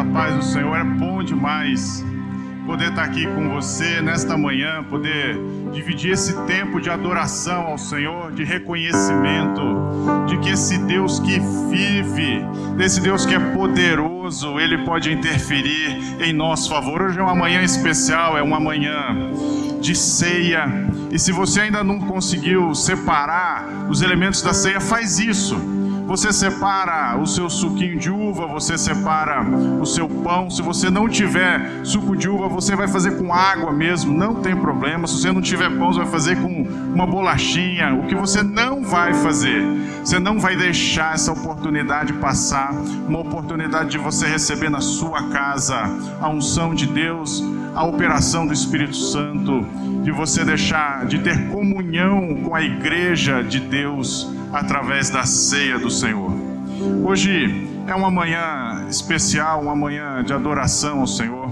a paz do Senhor. É bom demais poder estar aqui com você nesta manhã, poder dividir esse tempo de adoração ao Senhor, de reconhecimento de que esse Deus que vive, desse Deus que é poderoso, ele pode interferir em nosso favor. Hoje é uma manhã especial, é uma manhã de ceia. E se você ainda não conseguiu separar os elementos da ceia, faz isso você separa o seu suquinho de uva, você separa o seu pão. Se você não tiver suco de uva, você vai fazer com água mesmo, não tem problema. Se você não tiver pão, você vai fazer com uma bolachinha. O que você não vai fazer, você não vai deixar essa oportunidade passar uma oportunidade de você receber na sua casa a unção de Deus, a operação do Espírito Santo, de você deixar de ter comunhão com a igreja de Deus através da ceia do Senhor. Hoje é uma manhã especial, uma manhã de adoração ao Senhor.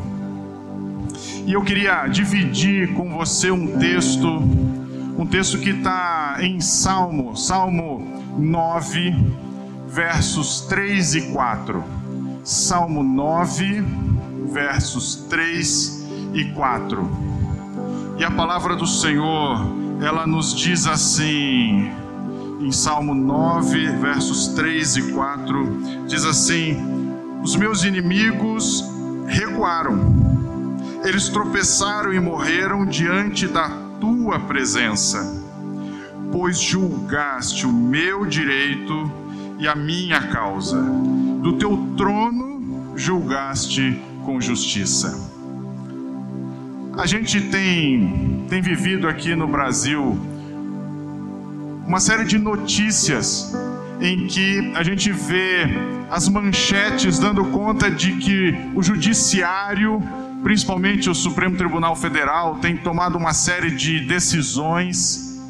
E eu queria dividir com você um texto, um texto que está em Salmo, Salmo 9, versos 3 e 4. Salmo 9, versos 3 e 4. E a palavra do Senhor, ela nos diz assim: em Salmo 9, versos 3 e 4, diz assim: Os meus inimigos recuaram, eles tropeçaram e morreram diante da tua presença, pois julgaste o meu direito e a minha causa, do teu trono julgaste com justiça. A gente tem, tem vivido aqui no Brasil uma série de notícias em que a gente vê as manchetes dando conta de que o judiciário, principalmente o Supremo Tribunal Federal, tem tomado uma série de decisões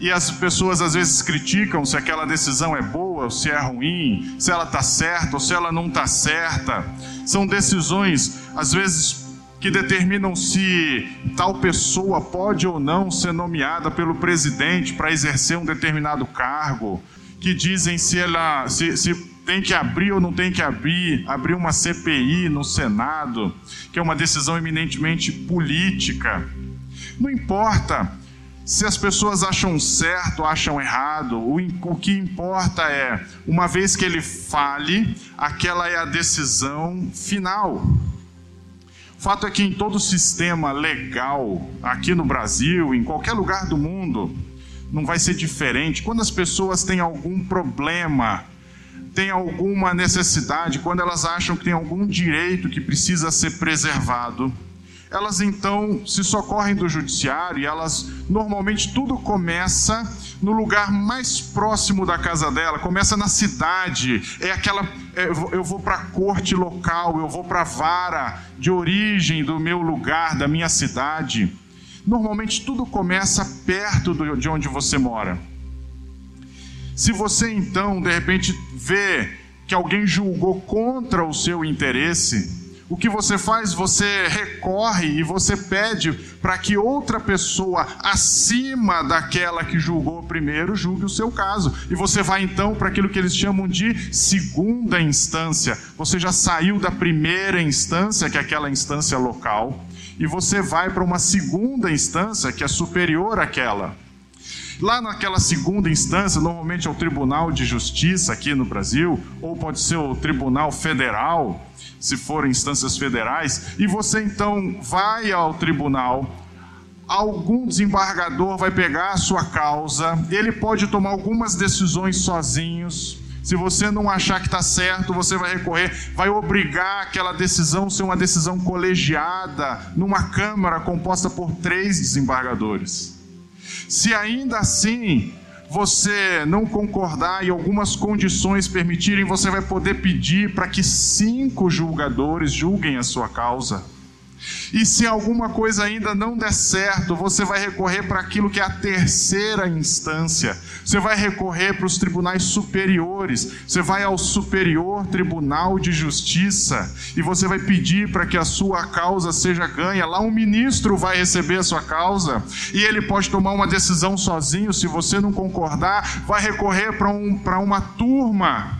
e as pessoas às vezes criticam se aquela decisão é boa ou se é ruim, se ela está certa ou se ela não está certa. São decisões às vezes que determinam se tal pessoa pode ou não ser nomeada pelo presidente para exercer um determinado cargo, que dizem se ela se, se tem que abrir ou não tem que abrir, abrir uma CPI no Senado, que é uma decisão eminentemente política. Não importa se as pessoas acham certo ou acham errado, o, o que importa é, uma vez que ele fale, aquela é a decisão final fato é que em todo sistema legal, aqui no Brasil, em qualquer lugar do mundo, não vai ser diferente. Quando as pessoas têm algum problema, têm alguma necessidade, quando elas acham que tem algum direito que precisa ser preservado, elas então se socorrem do judiciário e elas normalmente tudo começa no lugar mais próximo da casa dela, começa na cidade, é aquela é, eu vou para a corte local, eu vou para a vara de origem do meu lugar, da minha cidade. Normalmente tudo começa perto de onde você mora. Se você então de repente vê que alguém julgou contra o seu interesse, o que você faz? Você recorre e você pede para que outra pessoa acima daquela que julgou primeiro julgue o seu caso. E você vai então para aquilo que eles chamam de segunda instância. Você já saiu da primeira instância, que é aquela instância local, e você vai para uma segunda instância que é superior àquela. Lá naquela segunda instância, normalmente é o Tribunal de Justiça aqui no Brasil, ou pode ser o Tribunal Federal se forem instâncias federais, e você então vai ao tribunal, algum desembargador vai pegar a sua causa, ele pode tomar algumas decisões sozinhos. Se você não achar que está certo, você vai recorrer, vai obrigar aquela decisão ser uma decisão colegiada numa Câmara composta por três desembargadores. Se ainda assim você não concordar e algumas condições permitirem, você vai poder pedir para que cinco julgadores julguem a sua causa. E se alguma coisa ainda não der certo, você vai recorrer para aquilo que é a terceira instância. Você vai recorrer para os tribunais superiores. Você vai ao Superior Tribunal de Justiça e você vai pedir para que a sua causa seja ganha. Lá um ministro vai receber a sua causa e ele pode tomar uma decisão sozinho. Se você não concordar, vai recorrer para um, uma turma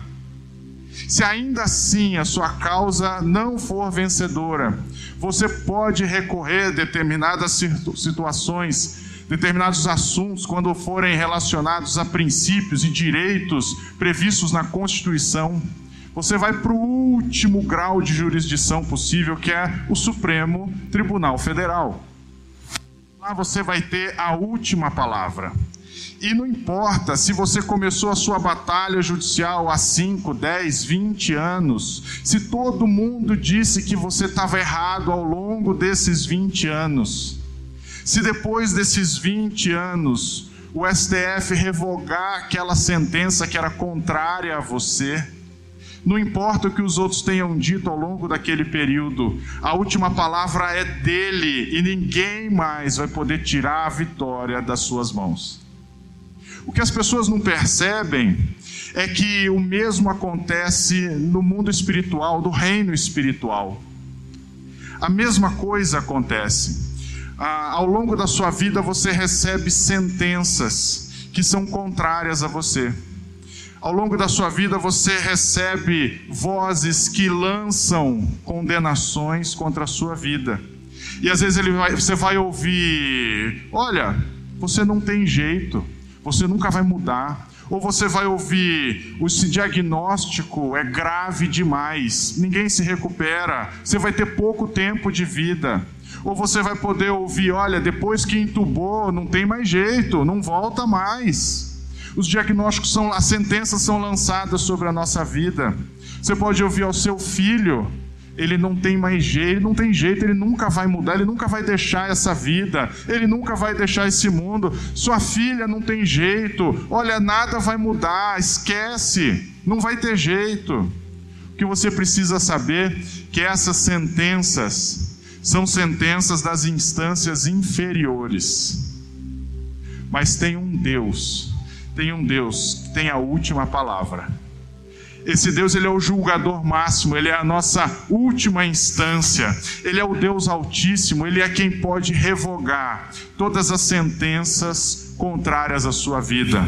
Se ainda assim a sua causa não for vencedora, você pode recorrer a determinadas situações, determinados assuntos, quando forem relacionados a princípios e direitos previstos na Constituição. Você vai para o último grau de jurisdição possível, que é o Supremo Tribunal Federal. Lá você vai ter a última palavra. E não importa se você começou a sua batalha judicial há 5, 10, 20 anos, se todo mundo disse que você estava errado ao longo desses 20 anos, se depois desses 20 anos o STF revogar aquela sentença que era contrária a você, não importa o que os outros tenham dito ao longo daquele período, a última palavra é dele e ninguém mais vai poder tirar a vitória das suas mãos. O que as pessoas não percebem é que o mesmo acontece no mundo espiritual, do reino espiritual. A mesma coisa acontece. Ah, ao longo da sua vida você recebe sentenças que são contrárias a você. Ao longo da sua vida você recebe vozes que lançam condenações contra a sua vida. E às vezes vai, você vai ouvir: olha, você não tem jeito você nunca vai mudar. Ou você vai ouvir, esse diagnóstico é grave demais, ninguém se recupera, você vai ter pouco tempo de vida. Ou você vai poder ouvir, olha, depois que entubou, não tem mais jeito, não volta mais. Os diagnósticos são, as sentenças são lançadas sobre a nossa vida. Você pode ouvir ao seu filho, ele não tem mais jeito, não tem jeito, ele nunca vai mudar, ele nunca vai deixar essa vida, ele nunca vai deixar esse mundo. Sua filha não tem jeito, olha, nada vai mudar, esquece, não vai ter jeito. O que você precisa saber que essas sentenças são sentenças das instâncias inferiores. Mas tem um Deus, tem um Deus que tem a última palavra esse Deus, ele é o julgador máximo, ele é a nossa última instância. Ele é o Deus altíssimo, ele é quem pode revogar todas as sentenças contrárias à sua vida.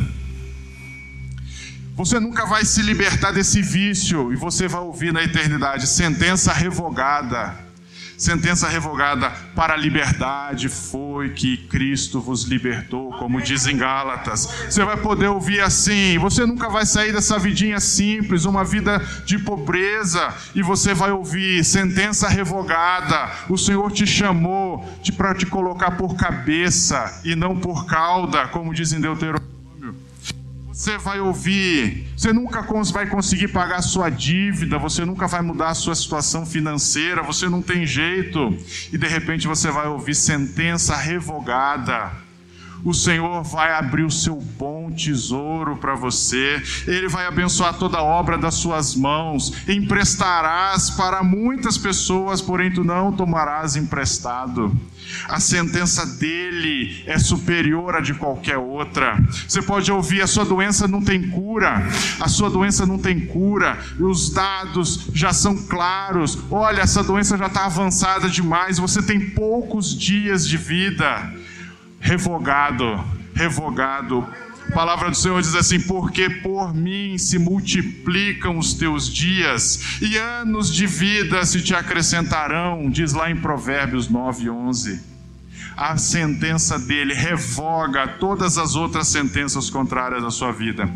Você nunca vai se libertar desse vício e você vai ouvir na eternidade sentença revogada Sentença revogada para a liberdade foi que Cristo vos libertou, como diz em Gálatas. Você vai poder ouvir assim: você nunca vai sair dessa vidinha simples, uma vida de pobreza, e você vai ouvir sentença revogada. O Senhor te chamou para te colocar por cabeça e não por cauda, como diz em Deuteronômio. Você vai ouvir, você nunca vai conseguir pagar a sua dívida, você nunca vai mudar a sua situação financeira, você não tem jeito, e de repente você vai ouvir sentença revogada o Senhor vai abrir o seu bom tesouro para você, Ele vai abençoar toda a obra das suas mãos, emprestarás para muitas pessoas, porém tu não tomarás emprestado. A sentença dele é superior a de qualquer outra. Você pode ouvir: a sua doença não tem cura, a sua doença não tem cura, os dados já são claros. Olha, essa doença já está avançada demais, você tem poucos dias de vida revogado, revogado. A palavra do Senhor diz assim: Porque por mim se multiplicam os teus dias, e anos de vida se te acrescentarão, diz lá em Provérbios 9, 11. A sentença dele revoga todas as outras sentenças contrárias à sua vida.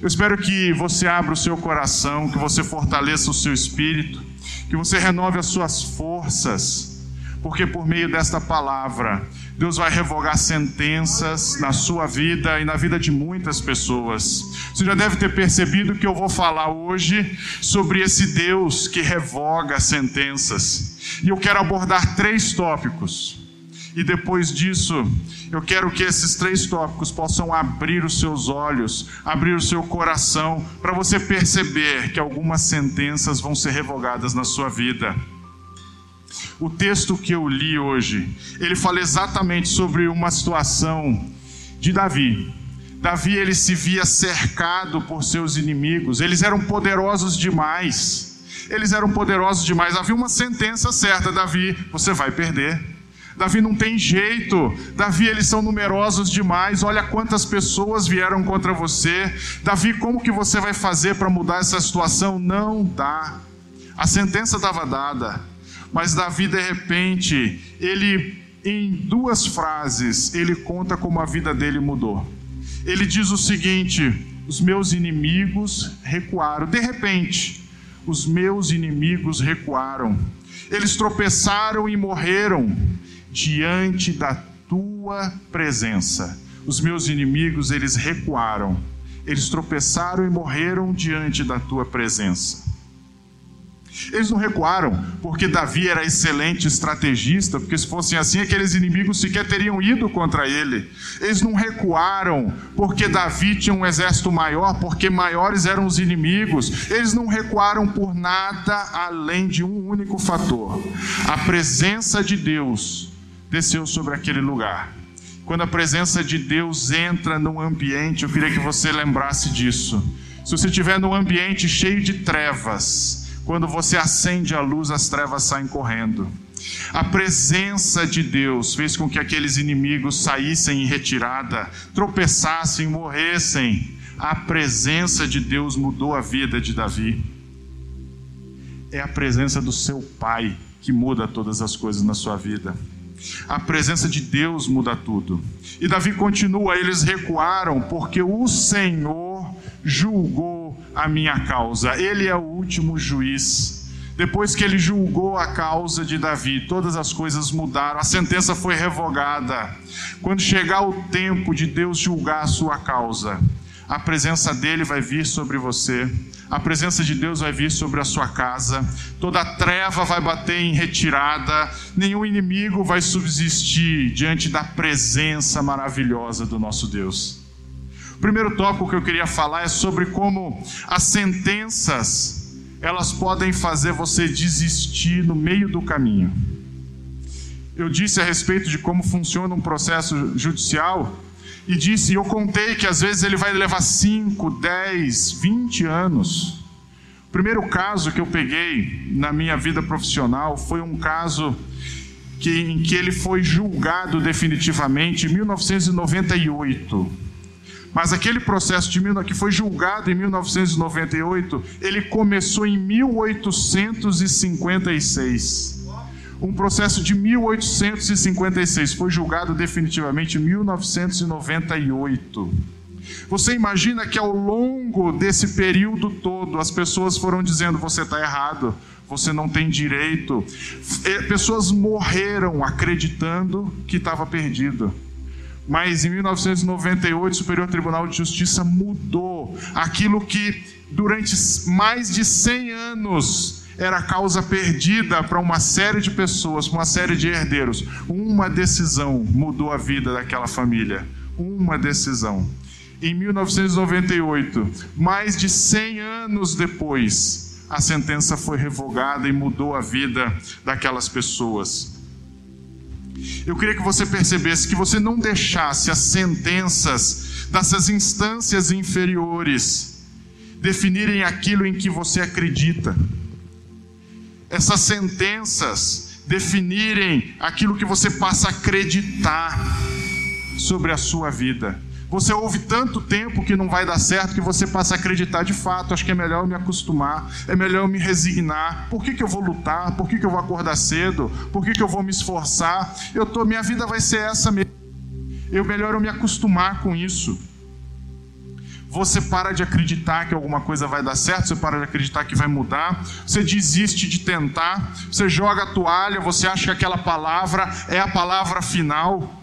Eu espero que você abra o seu coração, que você fortaleça o seu espírito, que você renove as suas forças, porque por meio desta palavra Deus vai revogar sentenças na sua vida e na vida de muitas pessoas. Você já deve ter percebido que eu vou falar hoje sobre esse Deus que revoga sentenças. E eu quero abordar três tópicos. E depois disso, eu quero que esses três tópicos possam abrir os seus olhos, abrir o seu coração, para você perceber que algumas sentenças vão ser revogadas na sua vida. O texto que eu li hoje, ele fala exatamente sobre uma situação de Davi. Davi ele se via cercado por seus inimigos, eles eram poderosos demais. Eles eram poderosos demais. Havia uma sentença certa, Davi, você vai perder. Davi não tem jeito. Davi, eles são numerosos demais. Olha quantas pessoas vieram contra você. Davi, como que você vai fazer para mudar essa situação? Não dá. A sentença estava dada. Mas Davi, de repente, ele, em duas frases, ele conta como a vida dele mudou. Ele diz o seguinte: os meus inimigos recuaram. De repente, os meus inimigos recuaram. Eles tropeçaram e morreram diante da tua presença. Os meus inimigos, eles recuaram. Eles tropeçaram e morreram diante da tua presença. Eles não recuaram porque Davi era excelente estrategista, porque se fossem assim, aqueles inimigos sequer teriam ido contra ele. Eles não recuaram porque Davi tinha um exército maior, porque maiores eram os inimigos. Eles não recuaram por nada além de um único fator: a presença de Deus desceu sobre aquele lugar. Quando a presença de Deus entra num ambiente, eu queria que você lembrasse disso. Se você estiver num ambiente cheio de trevas, quando você acende a luz, as trevas saem correndo. A presença de Deus fez com que aqueles inimigos saíssem em retirada, tropeçassem, morressem. A presença de Deus mudou a vida de Davi. É a presença do seu Pai que muda todas as coisas na sua vida. A presença de Deus muda tudo. E Davi continua: eles recuaram porque o Senhor julgou a minha causa. Ele é o último juiz. Depois que ele julgou a causa de Davi, todas as coisas mudaram, a sentença foi revogada. Quando chegar o tempo de Deus julgar a sua causa, a presença dele vai vir sobre você, a presença de Deus vai vir sobre a sua casa, toda treva vai bater em retirada, nenhum inimigo vai subsistir diante da presença maravilhosa do nosso Deus. Primeiro tópico que eu queria falar é sobre como as sentenças elas podem fazer você desistir no meio do caminho. Eu disse a respeito de como funciona um processo judicial e disse, eu contei que às vezes ele vai levar 5, 10, 20 anos. O primeiro caso que eu peguei na minha vida profissional foi um caso que, em que ele foi julgado definitivamente em 1998. Mas aquele processo de que foi julgado em 1998, ele começou em 1856 um processo de 1856, foi julgado definitivamente em 1998. Você imagina que ao longo desse período todo as pessoas foram dizendo: você está errado, você não tem direito. Pessoas morreram acreditando que estava perdido. Mas em 1998, o Superior Tribunal de Justiça mudou aquilo que durante mais de 100 anos era causa perdida para uma série de pessoas, para uma série de herdeiros. Uma decisão mudou a vida daquela família. Uma decisão. Em 1998, mais de 100 anos depois, a sentença foi revogada e mudou a vida daquelas pessoas. Eu queria que você percebesse que você não deixasse as sentenças dessas instâncias inferiores definirem aquilo em que você acredita essas sentenças definirem aquilo que você passa a acreditar sobre a sua vida. Você ouve tanto tempo que não vai dar certo que você passa a acreditar de fato. Acho que é melhor eu me acostumar, é melhor eu me resignar. Por que, que eu vou lutar? Por que, que eu vou acordar cedo? Por que, que eu vou me esforçar? Eu tô, minha vida vai ser essa mesmo. Eu melhor eu me acostumar com isso você para de acreditar que alguma coisa vai dar certo, você para de acreditar que vai mudar, você desiste de tentar, você joga a toalha, você acha que aquela palavra é a palavra final,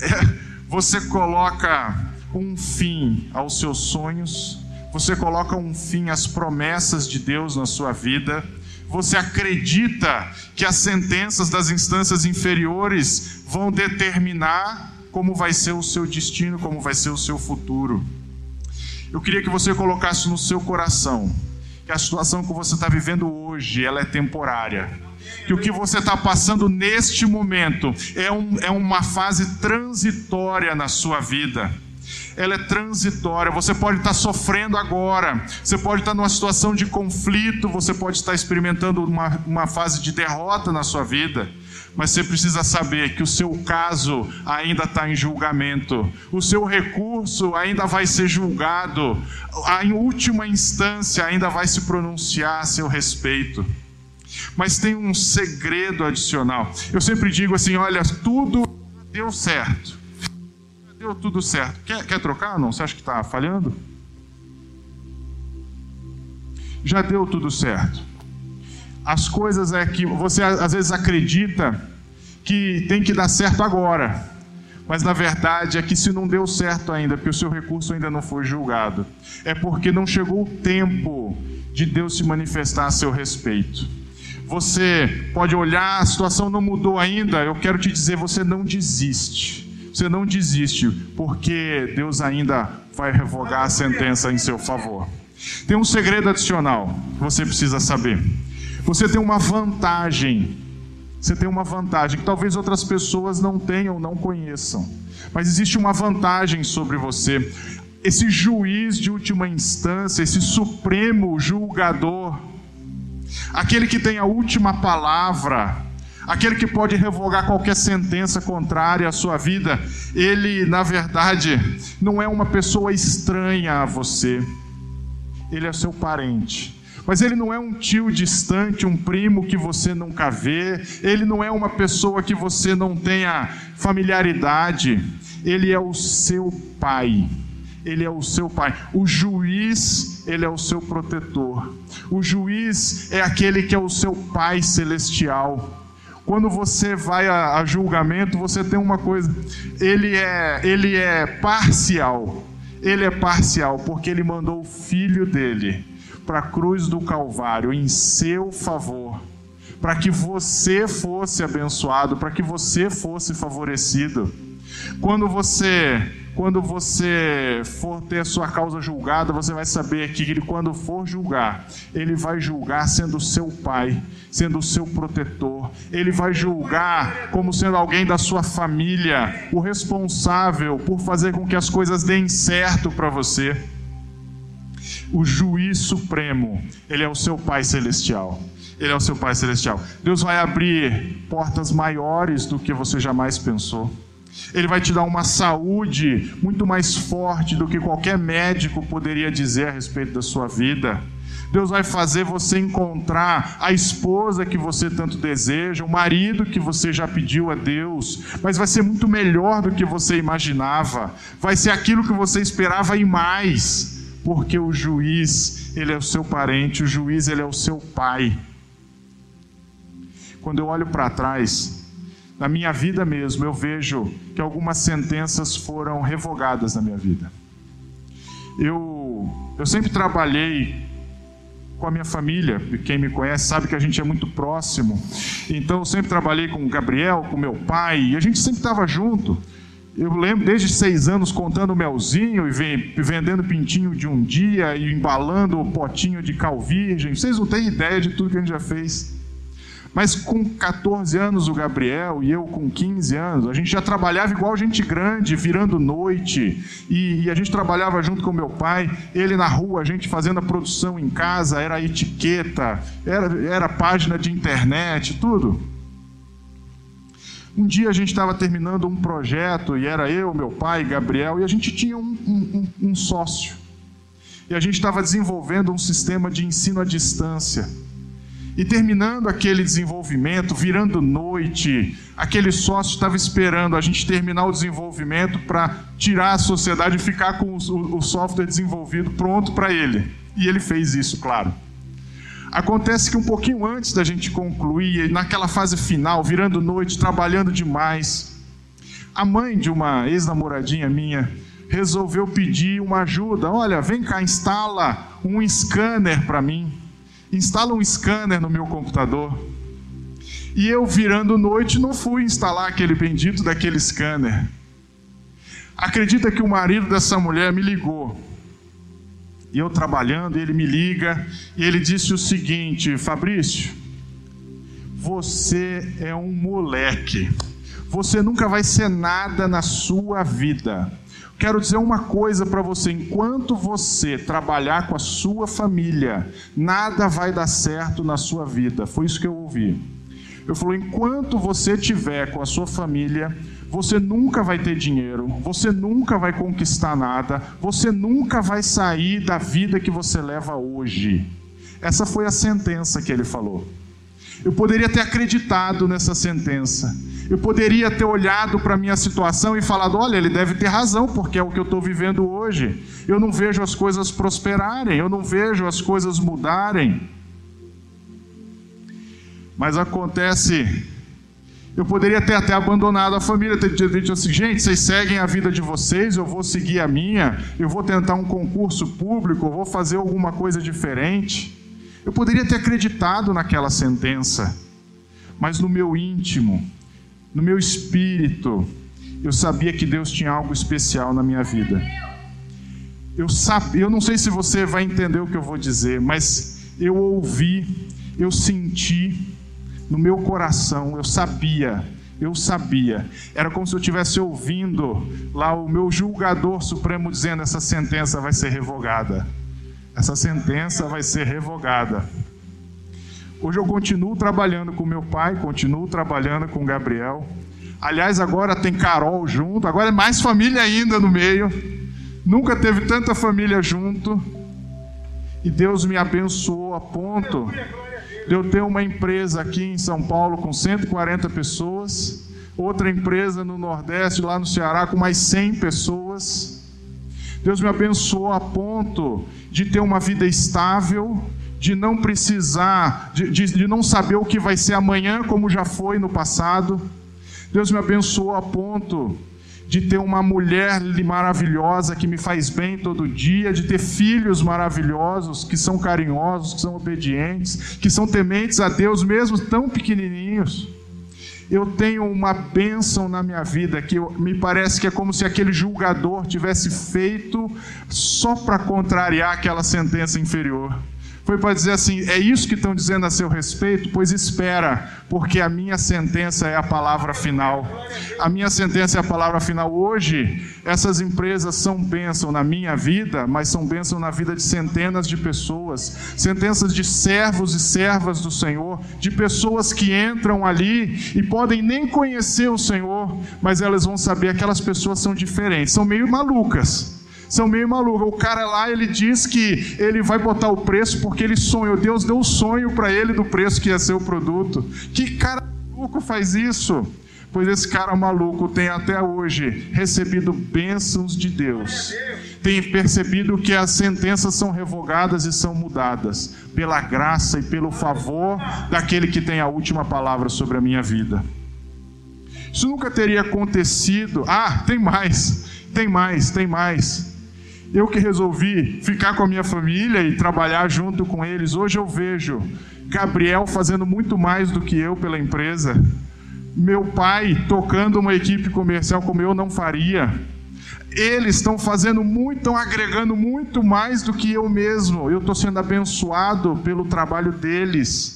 é, você coloca um fim aos seus sonhos, você coloca um fim às promessas de Deus na sua vida, você acredita que as sentenças das instâncias inferiores vão determinar como vai ser o seu destino, como vai ser o seu futuro. Eu queria que você colocasse no seu coração que a situação que você está vivendo hoje ela é temporária. Que o que você está passando neste momento é, um, é uma fase transitória na sua vida ela é transitória. Você pode estar sofrendo agora, você pode estar numa situação de conflito, você pode estar experimentando uma, uma fase de derrota na sua vida. Mas você precisa saber que o seu caso ainda está em julgamento, o seu recurso ainda vai ser julgado, a em última instância ainda vai se pronunciar a seu respeito. Mas tem um segredo adicional. Eu sempre digo assim: olha, tudo deu certo. Deu tudo certo. Quer, quer trocar? Não? Você acha que está falhando? Já deu tudo certo. As coisas é que você às vezes acredita que tem que dar certo agora. Mas na verdade é que se não deu certo ainda, porque o seu recurso ainda não foi julgado, é porque não chegou o tempo de Deus se manifestar a seu respeito. Você pode olhar, a situação não mudou ainda, eu quero te dizer, você não desiste. Você não desiste, porque Deus ainda vai revogar a sentença em seu favor. Tem um segredo adicional que você precisa saber. Você tem uma vantagem. Você tem uma vantagem que talvez outras pessoas não tenham, não conheçam. Mas existe uma vantagem sobre você. Esse juiz de última instância, esse supremo julgador, aquele que tem a última palavra, aquele que pode revogar qualquer sentença contrária à sua vida, ele, na verdade, não é uma pessoa estranha a você, ele é seu parente. Mas ele não é um tio distante, um primo que você nunca vê, ele não é uma pessoa que você não tenha familiaridade, ele é o seu pai ele é o seu pai. O juiz, ele é o seu protetor. O juiz é aquele que é o seu pai celestial. Quando você vai a, a julgamento, você tem uma coisa, ele é, ele é parcial. Ele é parcial porque ele mandou o filho dele para a cruz do Calvário em seu favor, para que você fosse abençoado, para que você fosse favorecido. Quando você quando você for ter a sua causa julgada, você vai saber que ele, quando for julgar, ele vai julgar sendo seu pai, sendo seu protetor. Ele vai julgar como sendo alguém da sua família, o responsável por fazer com que as coisas deem certo para você. O juiz supremo, ele é o seu pai celestial. Ele é o seu pai celestial. Deus vai abrir portas maiores do que você jamais pensou. Ele vai te dar uma saúde muito mais forte do que qualquer médico poderia dizer a respeito da sua vida. Deus vai fazer você encontrar a esposa que você tanto deseja, o marido que você já pediu a Deus, mas vai ser muito melhor do que você imaginava. Vai ser aquilo que você esperava e mais, porque o juiz, ele é o seu parente, o juiz, ele é o seu pai. Quando eu olho para trás, na minha vida mesmo, eu vejo que algumas sentenças foram revogadas na minha vida. Eu, eu sempre trabalhei com a minha família, quem me conhece sabe que a gente é muito próximo. Então eu sempre trabalhei com o Gabriel, com meu pai, e a gente sempre estava junto. Eu lembro desde seis anos contando melzinho e vendendo pintinho de um dia e embalando o potinho de cal virgem. Vocês não têm ideia de tudo que a gente já fez. Mas com 14 anos o Gabriel e eu com 15 anos, a gente já trabalhava igual gente grande, virando noite. E, e, a gente trabalhava junto com meu pai, ele na rua, a gente fazendo a produção em casa, era etiqueta, era, era página de internet, tudo. Um dia a gente estava terminando um projeto e era eu, meu pai, Gabriel, e a gente tinha um, um, um sócio. E a gente estava desenvolvendo um sistema de ensino à distância. E terminando aquele desenvolvimento, virando noite, aquele sócio estava esperando a gente terminar o desenvolvimento para tirar a sociedade e ficar com o, software desenvolvido pronto para ele. E ele fez isso, claro. Acontece que um pouquinho antes da gente concluir, naquela fase final, virando noite, trabalhando demais, a mãe de uma ex-namoradinha minha resolveu pedir uma ajuda. Olha, vem cá, instala um scanner para mim instala um scanner no meu computador. E eu, virando noite, não fui instalar aquele bendito daquele scanner. Acredita que o marido dessa mulher me ligou. E eu trabalhando, ele me liga e ele disse o seguinte: Fabrício, você é um moleque. Você nunca vai ser nada na sua vida. Quero dizer uma coisa para você: enquanto você trabalhar com a sua família, nada vai dar certo na sua vida. Foi isso que eu ouvi. Ele falou: enquanto você tiver com a sua família, você nunca vai ter dinheiro, você nunca vai conquistar nada, você nunca vai sair da vida que você leva hoje. Essa foi a sentença que ele falou. Eu poderia ter acreditado nessa sentença. Eu poderia ter olhado para a minha situação e falado: olha, ele deve ter razão, porque é o que eu estou vivendo hoje. Eu não vejo as coisas prosperarem, eu não vejo as coisas mudarem. Mas acontece, eu poderia ter até abandonado a família, ter dito assim: gente, vocês seguem a vida de vocês, eu vou seguir a minha, eu vou tentar um concurso público, eu vou fazer alguma coisa diferente. Eu poderia ter acreditado naquela sentença, mas no meu íntimo, no meu espírito, eu sabia que Deus tinha algo especial na minha vida. Eu, sabia, eu não sei se você vai entender o que eu vou dizer, mas eu ouvi, eu senti no meu coração, eu sabia, eu sabia. Era como se eu estivesse ouvindo lá o meu julgador supremo dizendo: essa sentença vai ser revogada. Essa sentença vai ser revogada. Hoje eu continuo trabalhando com meu pai, continuo trabalhando com Gabriel. Aliás, agora tem Carol junto, agora é mais família ainda no meio. Nunca teve tanta família junto. E Deus me abençoou a ponto de eu ter uma empresa aqui em São Paulo com 140 pessoas, outra empresa no Nordeste, lá no Ceará, com mais 100 pessoas. Deus me abençoou a ponto de ter uma vida estável, de não precisar, de, de, de, não saber o que vai ser amanhã, como já foi no passado. Deus me abençoou a ponto de ter uma mulher maravilhosa que me faz bem todo dia, de ter filhos maravilhosos que são carinhosos, que são obedientes, que são tementes a Deus, mesmo tão pequenininhos eu tenho uma bênção na minha vida que eu, me parece que é como se aquele julgador tivesse feito só para contrariar aquela sentença inferior. Foi para dizer assim: é isso que estão dizendo a seu respeito? Pois espera, porque a minha sentença é a palavra final. A minha sentença é a palavra final. Hoje, essas empresas são bênção na minha vida, mas são bênção na vida de centenas de pessoas, centenas de servos e servas do Senhor, de pessoas que entram ali e podem nem conhecer o Senhor, mas elas vão saber que aquelas pessoas são diferentes, são meio malucas são meio malucos. O cara lá, ele diz que ele vai botar o preço porque ele sonhou. Deus deu um sonho para ele do preço que ia ser o produto. Que cara maluco faz isso? Pois esse cara maluco tem até hoje recebido bênçãos de Deus. Tem percebido que as sentenças são revogadas e são mudadas pela graça e pelo favor daquele que tem a última palavra sobre a minha vida. Isso nunca teria acontecido. Ah, tem mais, tem mais, tem mais. Eu que resolvi ficar com a minha família e trabalhar junto com eles, hoje eu vejo Gabriel fazendo muito mais do que eu pela empresa. Meu pai tocando uma equipe comercial como eu não faria. Eles estão fazendo muito, estão agregando muito mais do que eu mesmo. Eu estou sendo abençoado pelo trabalho deles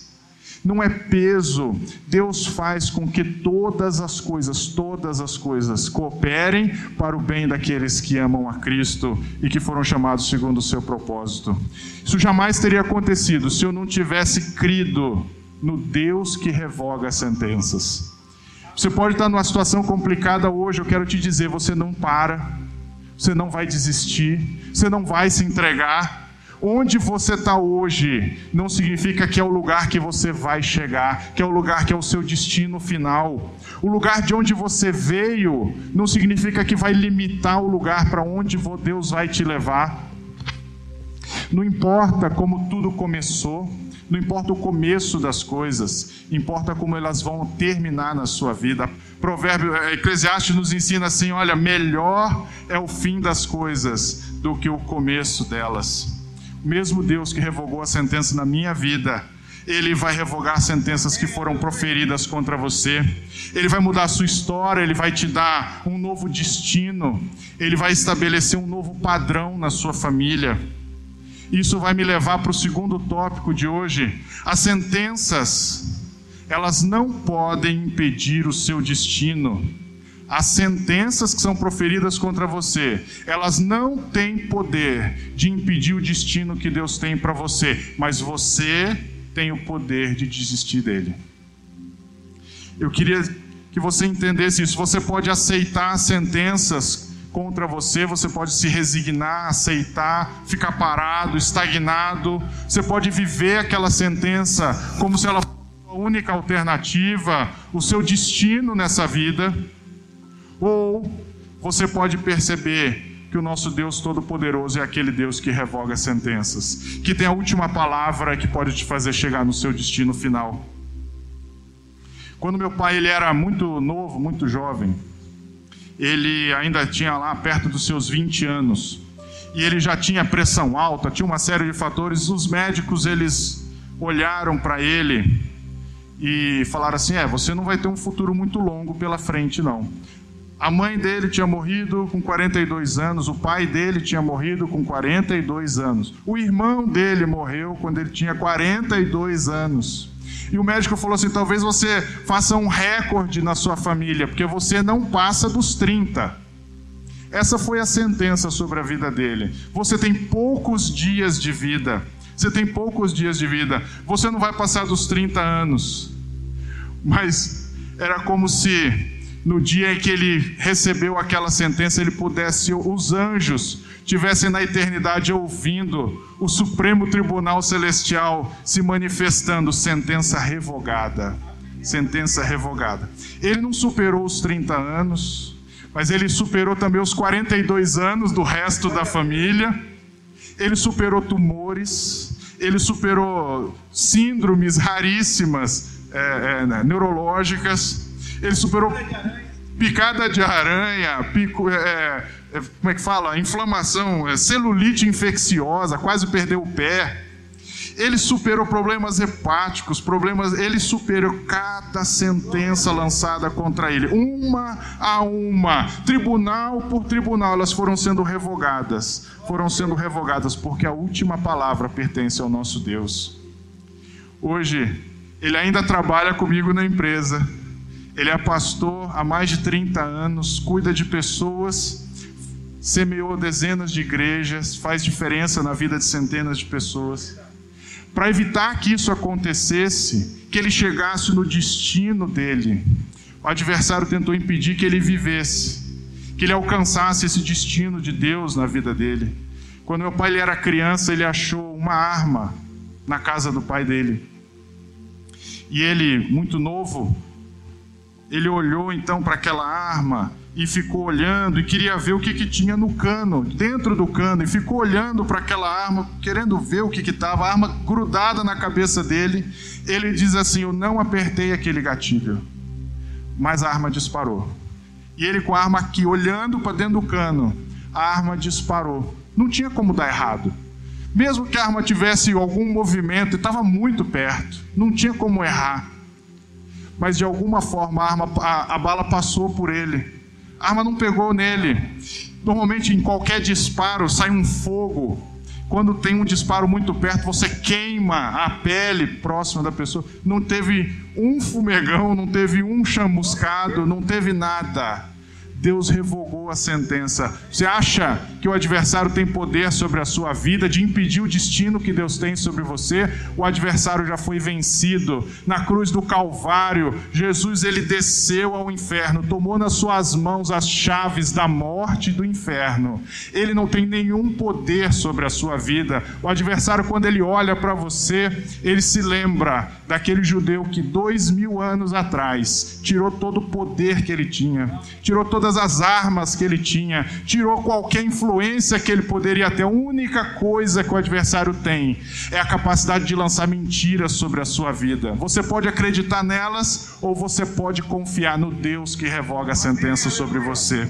não é peso. Deus faz com que todas as coisas, todas as coisas cooperem para o bem daqueles que amam a Cristo e que foram chamados segundo o seu propósito. Isso jamais teria acontecido se eu não tivesse crido no Deus que revoga as sentenças. Você pode estar numa situação complicada hoje, eu quero te dizer, você não para, você não vai desistir, você não vai se entregar. Onde você está hoje não significa que é o lugar que você vai chegar, que é o lugar que é o seu destino final. O lugar de onde você veio não significa que vai limitar o lugar para onde Deus vai te levar. Não importa como tudo começou, não importa o começo das coisas, importa como elas vão terminar na sua vida. Provérbio eh, Eclesiastes nos ensina assim: olha, melhor é o fim das coisas do que o começo delas mesmo Deus que revogou a sentença na minha vida, ele vai revogar sentenças que foram proferidas contra você. Ele vai mudar a sua história, ele vai te dar um novo destino, ele vai estabelecer um novo padrão na sua família. Isso vai me levar para o segundo tópico de hoje. As sentenças, elas não podem impedir o seu destino as sentenças que são proferidas contra você, elas não têm poder de impedir o destino que Deus tem para você, mas você tem o poder de desistir dele. Eu queria que você entendesse isso. Você pode aceitar sentenças contra você, você pode se resignar, aceitar, ficar parado, estagnado. Você pode viver aquela sentença como se ela fosse a única alternativa, o seu destino nessa vida. Ou você pode perceber que o nosso Deus Todo-Poderoso é aquele Deus que revoga sentenças, que tem a última palavra que pode te fazer chegar no seu destino final. Quando meu pai ele era muito novo, muito jovem, ele ainda tinha lá perto dos seus 20 anos, e ele já tinha pressão alta, tinha uma série de fatores, os médicos eles olharam para ele e falaram assim: "É, você não vai ter um futuro muito longo pela frente não. A mãe dele tinha morrido com 42 anos, o pai dele tinha morrido com 42 anos. O irmão dele morreu quando ele tinha 42 anos. E o médico falou assim: talvez você faça um recorde na sua família, porque você não passa dos 30. Essa foi a sentença sobre a vida dele. Você tem poucos dias de vida. Você tem poucos dias de vida. Você não vai passar dos 30 anos. Mas era como se no dia em que ele recebeu aquela sentença, ele pudesse, os anjos tivessem na eternidade ouvindo o Supremo Tribunal Celestial se manifestando, sentença revogada. Sentença revogada. Ele não superou os 30 anos, mas ele superou também os 42 anos do resto da família. Ele superou tumores, ele superou síndromes raríssimas é, é, neurológicas ele superou picada de aranha, pico, é, é, como é que fala? Inflamação, é, celulite infecciosa, quase perdeu o pé. Ele superou problemas hepáticos, problemas. Ele superou cada sentença lançada contra ele, uma a uma, tribunal por tribunal, elas foram sendo revogadas. Foram sendo revogadas porque a última palavra pertence ao nosso Deus. Hoje, ele ainda trabalha comigo na empresa ele é pastor há mais de 30 anos, cuida de pessoas, semeou dezenas de igrejas, faz diferença na vida de centenas de pessoas. Para evitar que isso acontecesse, que ele chegasse no destino dele, o adversário tentou impedir que ele vivesse, que ele alcançasse esse destino de Deus na vida dele. Quando meu pai era criança, ele achou uma arma na casa do pai dele. E ele, muito novo, ele olhou então para aquela arma e ficou olhando e queria ver o que, que tinha no cano, dentro do cano, e ficou olhando para aquela arma, querendo ver o que estava, a arma grudada na cabeça dele. Ele diz assim: Eu não apertei aquele gatilho, mas a arma disparou. E ele com a arma aqui, olhando para dentro do cano, a arma disparou. Não tinha como dar errado. Mesmo que a arma tivesse algum movimento, estava muito perto, não tinha como errar mas de alguma forma a, arma, a, a bala passou por ele. A arma não pegou nele. Normalmente em qualquer disparo sai um fogo. Quando tem um disparo muito perto, você queima a pele próxima da pessoa. Não teve um fumegão, não teve um chamuscado, não teve nada. Deus revogou a sentença. Você acha que o adversário tem poder sobre a sua vida, de impedir o destino que Deus tem sobre você? O adversário já foi vencido. Na cruz do Calvário, Jesus ele desceu ao inferno, tomou nas suas mãos as chaves da morte e do inferno. Ele não tem nenhum poder sobre a sua vida. O adversário, quando ele olha para você, ele se lembra daquele judeu que dois mil anos atrás tirou todo o poder que ele tinha, tirou todas todas as armas que ele tinha, tirou qualquer influência que ele poderia ter. A única coisa que o adversário tem é a capacidade de lançar mentiras sobre a sua vida. Você pode acreditar nelas ou você pode confiar no Deus que revoga a sentença sobre você.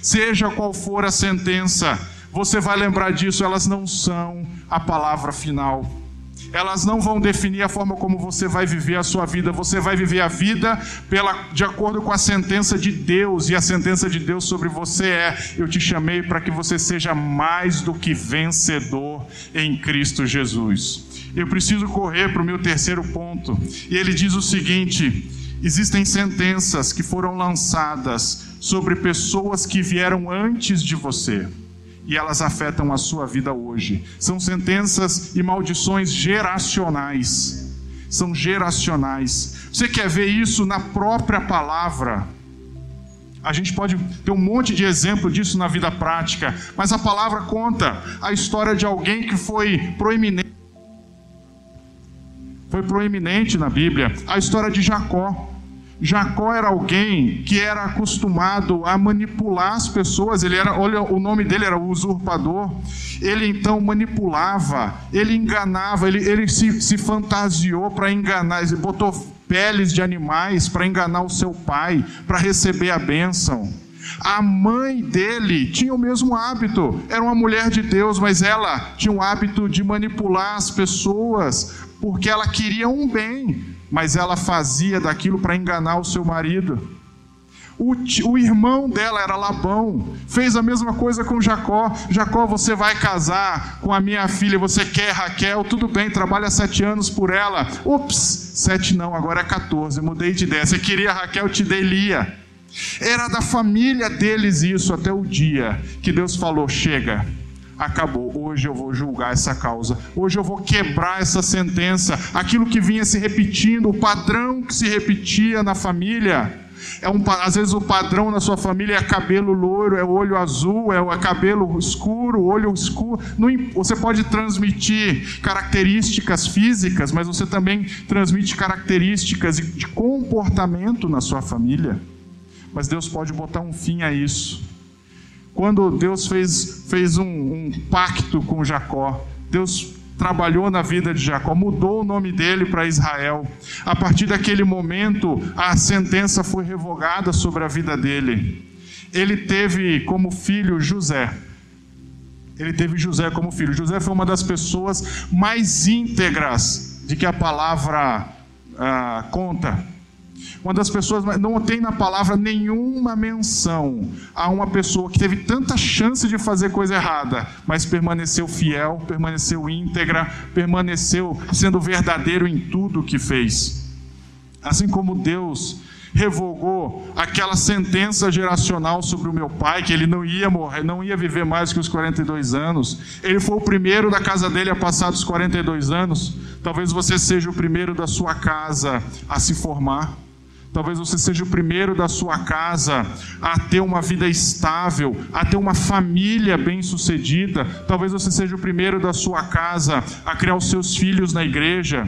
Seja qual for a sentença, você vai lembrar disso, elas não são a palavra final elas não vão definir a forma como você vai viver a sua vida. Você vai viver a vida pela, de acordo com a sentença de Deus, e a sentença de Deus sobre você é: Eu te chamei para que você seja mais do que vencedor em Cristo Jesus. Eu preciso correr para o meu terceiro ponto, e ele diz o seguinte: existem sentenças que foram lançadas sobre pessoas que vieram antes de você e elas afetam a sua vida hoje. São sentenças e maldições geracionais. São geracionais. Você quer ver isso na própria palavra? A gente pode ter um monte de exemplo disso na vida prática, mas a palavra conta a história de alguém que foi proeminente. Foi proeminente na Bíblia, a história de Jacó. Jacó era alguém que era acostumado a manipular as pessoas. Ele era, olha, o nome dele era usurpador. Ele então manipulava, ele enganava, ele, ele se, se fantasiou para enganar, ele botou peles de animais para enganar o seu pai, para receber a bênção. A mãe dele tinha o mesmo hábito, era uma mulher de Deus, mas ela tinha o hábito de manipular as pessoas, porque ela queria um bem, mas ela fazia daquilo para enganar o seu marido. O, o, irmão dela era Labão, fez a mesma coisa com Jacó. Jacó, você vai casar com a minha filha, você quer Raquel? Tudo bem, trabalha sete anos por ela. Ups, sete não, agora é 14, mudei de ideia. Você queria Raquel, te dei Lia. Era da família deles isso até o dia que Deus falou: chega, acabou. Hoje eu vou julgar essa causa. Hoje eu vou quebrar essa sentença. Aquilo que vinha se repetindo, o padrão que se repetia na família. É um, às vezes o padrão na sua família é cabelo loiro, é olho azul, é cabelo escuro, olho escuro. Não, você pode transmitir características físicas, mas você também transmite características de comportamento na sua família. Mas Deus pode botar um fim a isso. Quando Deus fez, fez um, um pacto com Jacó, Deus trabalhou na vida de Jacó, mudou o nome dele para Israel. A partir daquele momento, a sentença foi revogada sobre a vida dele. Ele teve como filho José. Ele teve José como filho. José foi uma das pessoas mais íntegras de que a palavra ah, conta. Uma das pessoas, não tem na palavra nenhuma menção a uma pessoa que teve tanta chance de fazer coisa errada, mas permaneceu fiel, permaneceu íntegra, permaneceu sendo verdadeiro em tudo que fez. Assim como Deus revogou aquela sentença geracional sobre o meu pai, que ele não ia morrer, não ia viver mais que os 42 anos. Ele foi o primeiro da casa dele a passar dos 42 anos. Talvez você seja o primeiro da sua casa a se formar. Talvez você seja o primeiro da sua casa a ter uma vida estável, a ter uma família bem-sucedida. Talvez você seja o primeiro da sua casa a criar os seus filhos na igreja.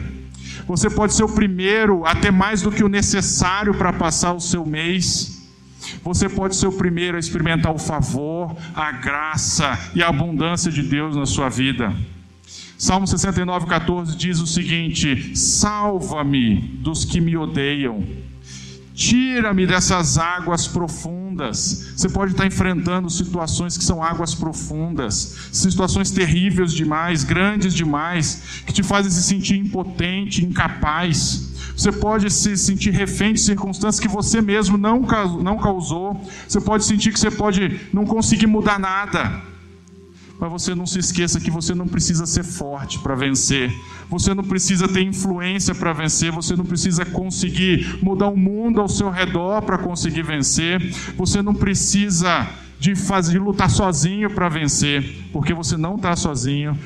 Você pode ser o primeiro a ter mais do que o necessário para passar o seu mês. Você pode ser o primeiro a experimentar o favor, a graça e a abundância de Deus na sua vida. Salmo 69, 14 diz o seguinte: Salva-me dos que me odeiam Tira-me dessas águas profundas. Você pode estar enfrentando situações que são águas profundas, situações terríveis demais, grandes demais, que te fazem se sentir impotente, incapaz. Você pode se sentir refém de circunstâncias que você mesmo não, não causou. Você pode sentir que você pode não conseguir mudar nada. Mas você não se esqueça que você não precisa ser forte para vencer. Você não precisa ter influência para vencer. Você não precisa conseguir mudar o mundo ao seu redor para conseguir vencer. Você não precisa de fazer de lutar sozinho para vencer, porque você não está sozinho.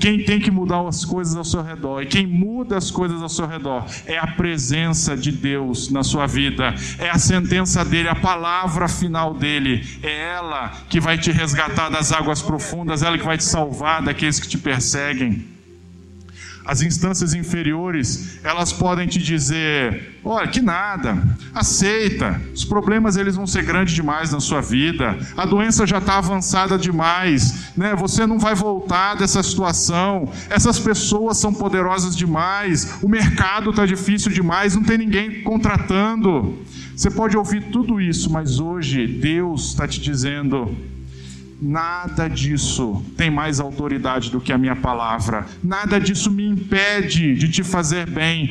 Quem tem que mudar as coisas ao seu redor e quem muda as coisas ao seu redor é a presença de Deus na sua vida, é a sentença dele, a palavra final dele. É ela que vai te resgatar das águas profundas, ela que vai te salvar daqueles que te perseguem. As instâncias inferiores, elas podem te dizer: olha, que nada, aceita, os problemas eles vão ser grandes demais na sua vida, a doença já está avançada demais, né? você não vai voltar dessa situação, essas pessoas são poderosas demais, o mercado está difícil demais, não tem ninguém contratando. Você pode ouvir tudo isso, mas hoje Deus está te dizendo: Nada disso tem mais autoridade do que a minha palavra. Nada disso me impede de te fazer bem.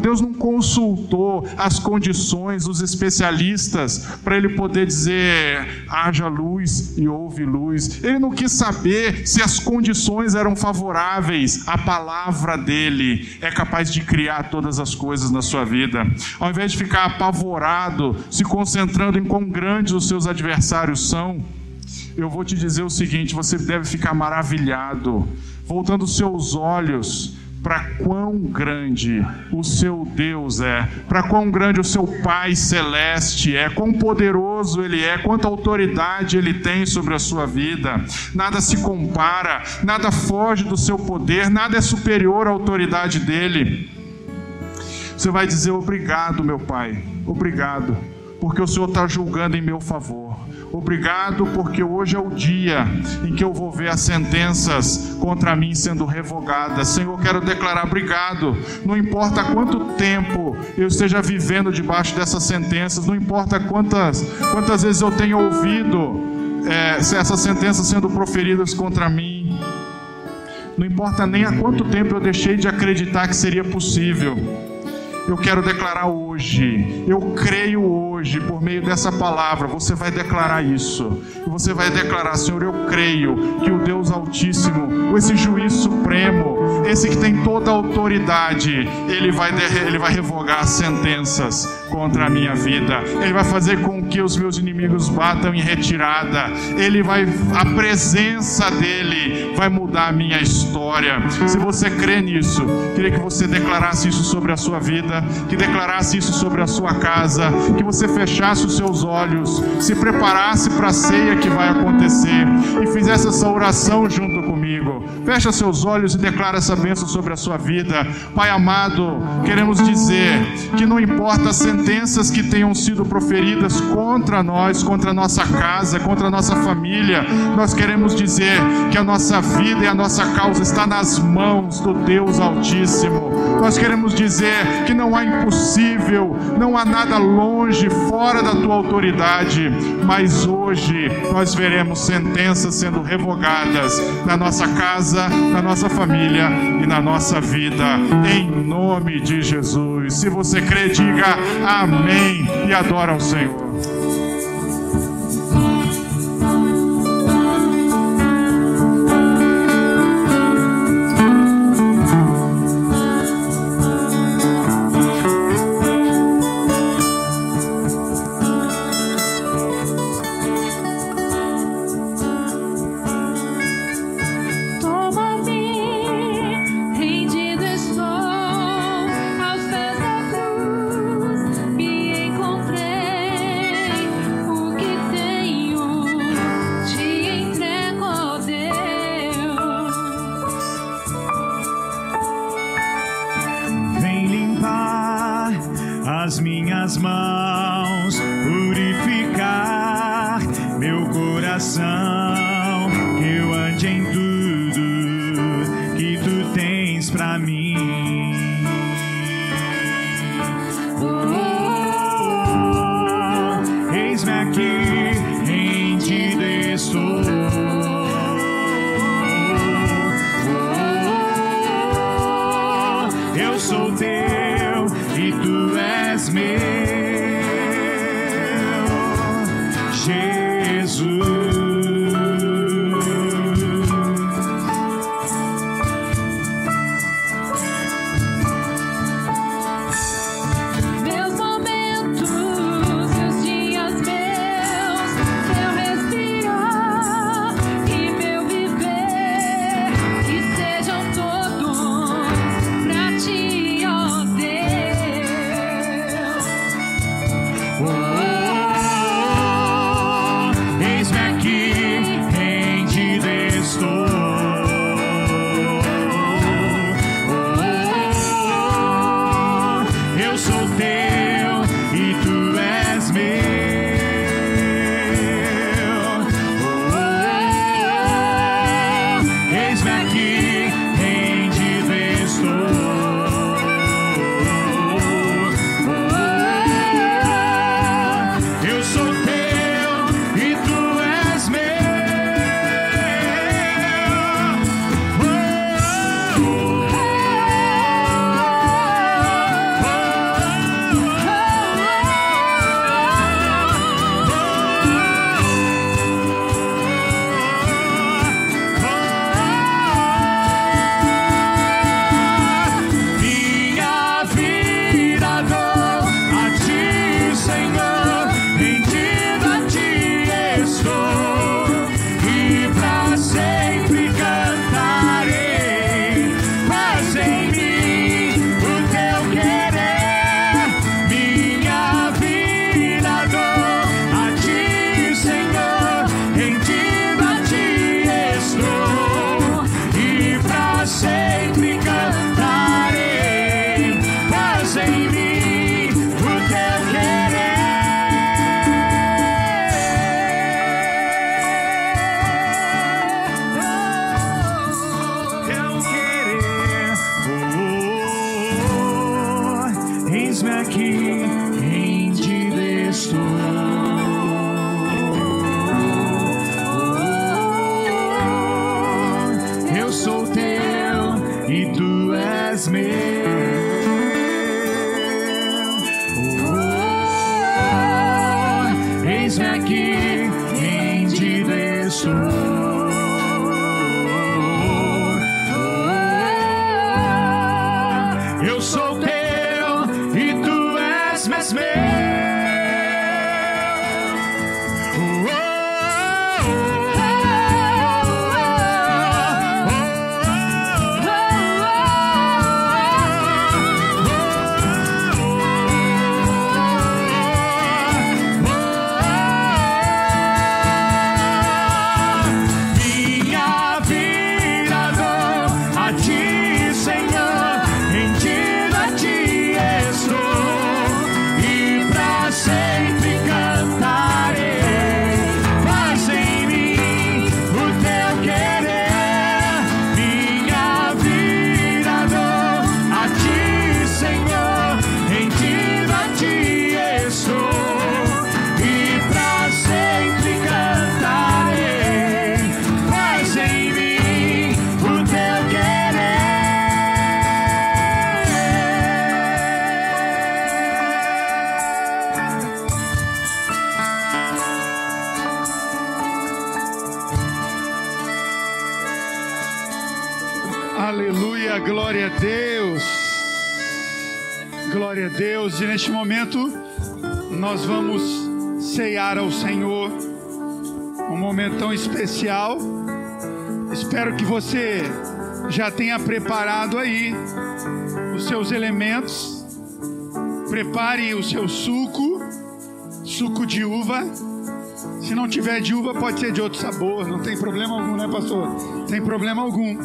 Deus não consultou as condições, os especialistas, para ele poder dizer: haja luz e houve luz. Ele não quis saber se as condições eram favoráveis. A palavra dele é capaz de criar todas as coisas na sua vida. Ao invés de ficar apavorado, se concentrando em quão grandes os seus adversários são, eu vou te dizer o seguinte: você deve ficar maravilhado, voltando seus olhos para quão grande o seu Deus é, para quão grande o seu Pai celeste é, quão poderoso ele é, quanta autoridade ele tem sobre a sua vida. Nada se compara, nada foge do seu poder, nada é superior à autoridade dele. Você vai dizer obrigado, meu Pai, obrigado, porque o Senhor está julgando em meu favor. Obrigado, porque hoje é o dia em que eu vou ver as sentenças contra mim sendo revogadas. Senhor, quero declarar obrigado. Não importa quanto tempo eu esteja vivendo debaixo dessas sentenças, não importa quantas, quantas vezes eu tenho ouvido é, essas sentenças sendo proferidas contra mim. Não importa nem há quanto tempo eu deixei de acreditar que seria possível eu quero declarar hoje, eu creio hoje, por meio dessa palavra, você vai declarar isso. Você vai declarar, Senhor, eu creio que o Deus Altíssimo, esse juiz supremo, esse que tem toda a autoridade, ele vai, ele vai revogar as sentenças contra a minha vida. Ele vai fazer com que os meus inimigos batam em retirada. Ele vai, a presença dele vai mudar a minha história. Se você crê nisso, queria que você declarasse isso sobre a sua vida que declarasse isso sobre a sua casa, que você fechasse os seus olhos, se preparasse para a ceia que vai acontecer e fizesse essa oração junto comigo. Fecha seus olhos e declara essa bênção sobre a sua vida. Pai amado, queremos dizer que não importa as sentenças que tenham sido proferidas contra nós, contra a nossa casa, contra a nossa família, nós queremos dizer que a nossa vida e a nossa causa está nas mãos do Deus Altíssimo. Nós queremos dizer que não há impossível, não há nada longe, fora da tua autoridade, mas hoje nós veremos sentenças sendo revogadas na nossa casa, na nossa família e na nossa vida, em nome de Jesus. Se você crê, diga amém e adora ao Senhor. Aqui, em ti tenha preparado aí os seus elementos. Prepare o seu suco, suco de uva. Se não tiver de uva, pode ser de outro sabor, não tem problema algum, né, pastor? Tem problema algum.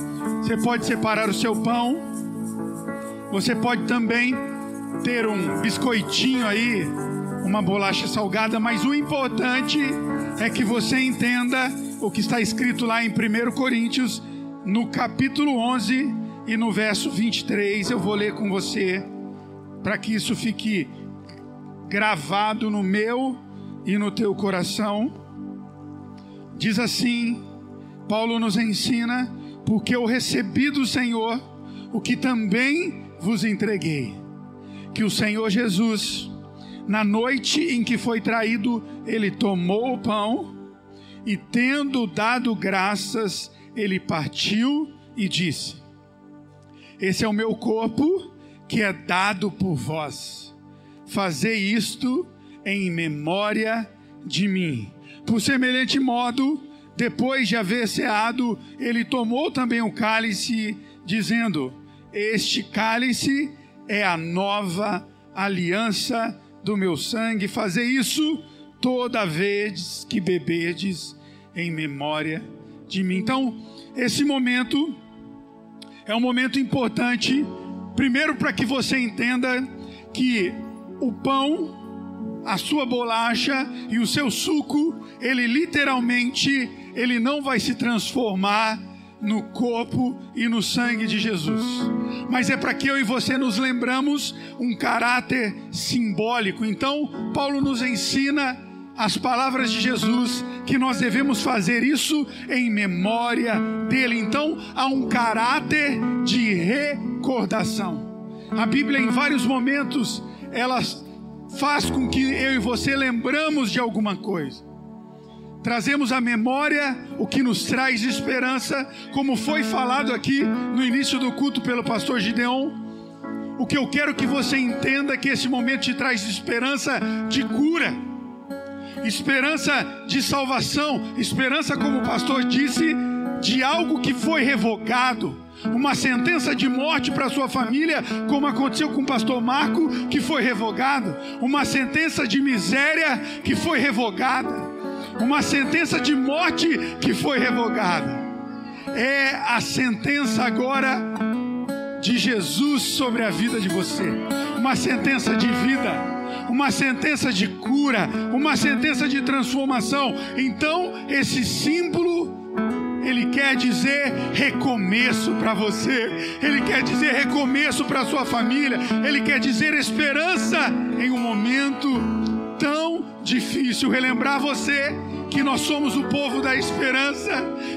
Você pode separar o seu pão. Você pode também ter um biscoitinho aí, uma bolacha salgada, mas o importante é que você entenda o que está escrito lá em 1 Coríntios, no capítulo 11 e no verso 23. Eu vou ler com você para que isso fique gravado no meu e no teu coração. Diz assim: Paulo nos ensina, porque eu recebi do Senhor o que também vos entreguei, que o Senhor Jesus, na noite em que foi traído, ele tomou o pão e, tendo dado graças, ele partiu e disse: Esse é o meu corpo que é dado por vós. Fazei isto em memória de mim. Por semelhante modo, depois de haver ceado, ele tomou também o cálice, dizendo: Este cálice é a nova aliança do meu sangue. Fazei isso toda vez que beberdes em memória de mim. Então, esse momento é um momento importante, primeiro para que você entenda que o pão, a sua bolacha e o seu suco, ele literalmente, ele não vai se transformar no corpo e no sangue de Jesus. Mas é para que eu e você nos lembramos um caráter simbólico. Então, Paulo nos ensina as palavras de Jesus que nós devemos fazer isso em memória dele. Então, há um caráter de recordação. A Bíblia em vários momentos ela faz com que eu e você lembramos de alguma coisa. Trazemos à memória o que nos traz esperança, como foi falado aqui no início do culto pelo pastor Gideon. O que eu quero que você entenda é que esse momento te traz esperança de cura, esperança de salvação, esperança, como o pastor disse, de algo que foi revogado, uma sentença de morte para sua família, como aconteceu com o pastor Marco, que foi revogado, uma sentença de miséria que foi revogada, uma sentença de morte que foi revogada. É a sentença agora de Jesus sobre a vida de você, uma sentença de vida, uma sentença de cura, uma sentença de transformação. Então, esse símbolo Ele quer dizer recomeço para você, Ele quer dizer recomeço para sua família, Ele quer dizer esperança em um momento tão difícil. Relembrar você que nós somos o povo da esperança,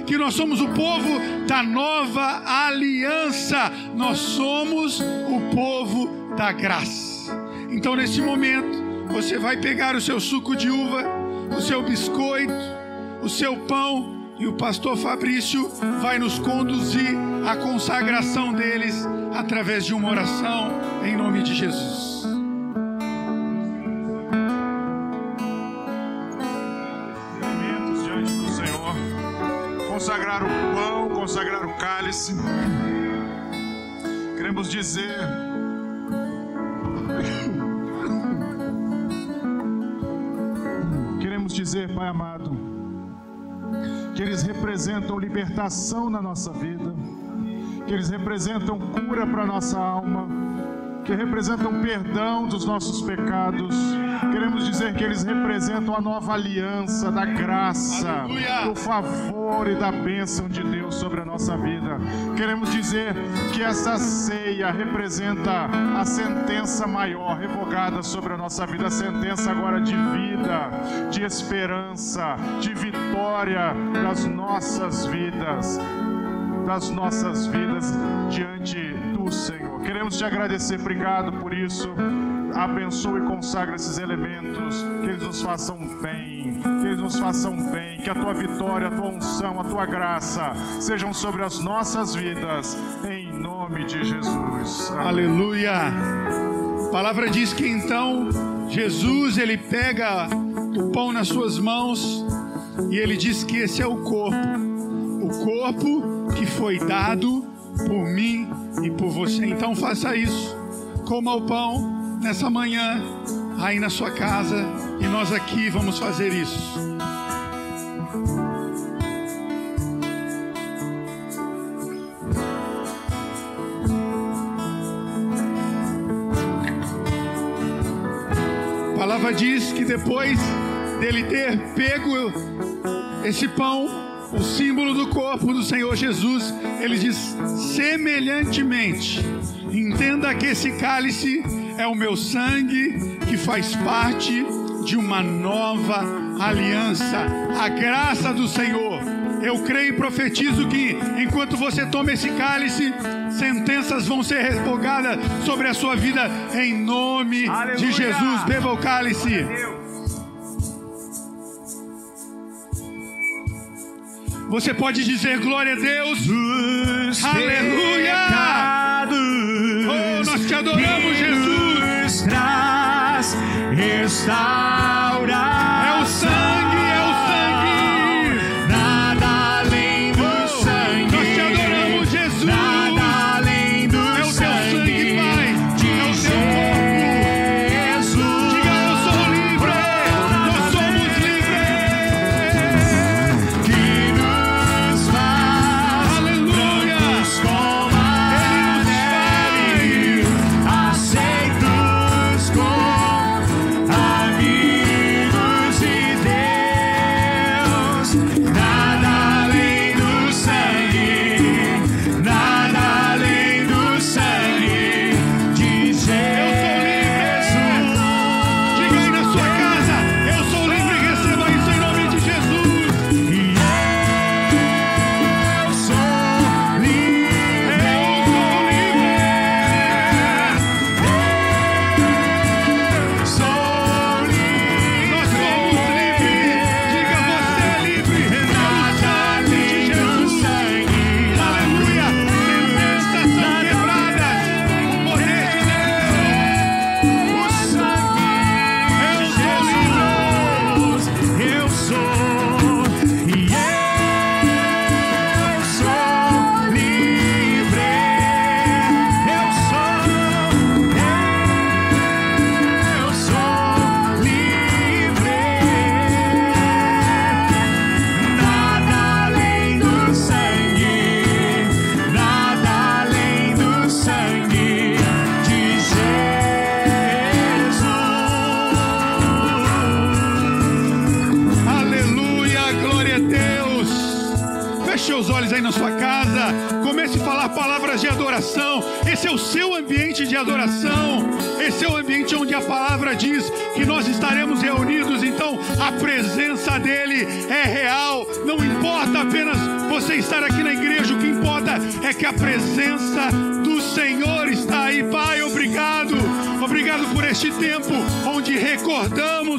que nós somos o povo da nova aliança, nós somos o povo da graça. Então, nesse momento, você vai pegar o seu suco de uva, o seu biscoito, o seu pão, e o pastor Fabrício vai nos conduzir à consagração deles através de uma oração em nome de Jesus. Elementos diante do Senhor, consagrar o pão, consagrar o cálice. Queremos dizer dizer, Pai amado, que eles representam libertação na nossa vida, que eles representam cura para nossa alma que representam perdão dos nossos pecados. Queremos dizer que eles representam a nova aliança da graça, Aleluia. do favor e da bênção de Deus sobre a nossa vida. Queremos dizer que essa ceia representa a sentença maior revogada sobre a nossa vida, a sentença agora de vida, de esperança, de vitória das nossas vidas, das nossas vidas diante do Senhor. Queremos te agradecer, obrigado por isso. Abençoe e consagra esses elementos, que eles nos façam bem, que eles nos façam bem, que a tua vitória, a tua unção, a tua graça sejam sobre as nossas vidas, em nome de Jesus. Amém. Aleluia. A palavra diz que então Jesus ele pega o pão nas suas mãos e ele diz que esse é o corpo, o corpo que foi dado por mim e por você. Então faça isso. Coma o pão nessa manhã aí na sua casa e nós aqui vamos fazer isso. A palavra diz que depois dele ter pego esse pão, o símbolo do corpo do Senhor Jesus, ele diz: semelhantemente, entenda que esse cálice é o meu sangue que faz parte de uma nova aliança, a graça do Senhor. Eu creio e profetizo que enquanto você toma esse cálice, sentenças vão ser revogadas sobre a sua vida em nome de Aleluia. Jesus. Beba o cálice. Você pode dizer glória a Deus. Dos Aleluia. Oh, nós te adoramos, Jesus. nuestras restauraciones.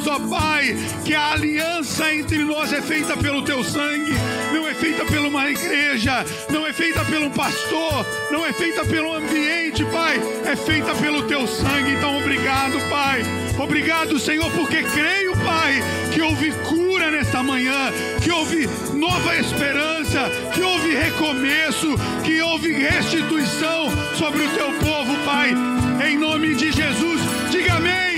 Recordamos, ó Pai, que a aliança entre nós é feita pelo teu sangue, não é feita por uma igreja, não é feita pelo pastor, não é feita pelo ambiente, Pai, é feita pelo teu sangue. Então, obrigado, Pai. Obrigado, Senhor, porque creio, Pai, que houve cura nesta manhã, que houve nova esperança, que houve recomeço, que houve restituição sobre o teu povo, Pai. Em nome de Jesus, diga amém,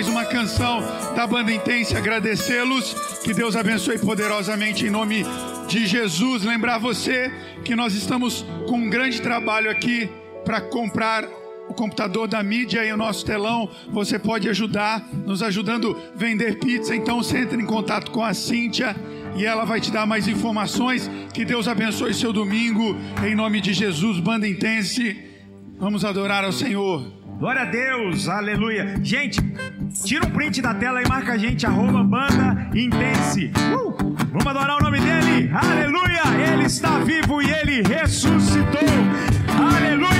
mais uma canção da banda Intense. Agradecê-los. Que Deus abençoe poderosamente em nome de Jesus. Lembrar você que nós estamos com um grande trabalho aqui para comprar o computador da mídia e o nosso telão. Você pode ajudar, nos ajudando a vender pizza. Então, você entra em contato com a Cíntia e ela vai te dar mais informações. Que Deus abençoe seu domingo. Em nome de Jesus, Banda Intense. Vamos adorar ao Senhor. Glória a Deus, aleluia. Gente, tira um print da tela e marca a gente, arroba banda intense. Uh! Vamos adorar o nome dele, aleluia. Ele está vivo e ele ressuscitou, aleluia.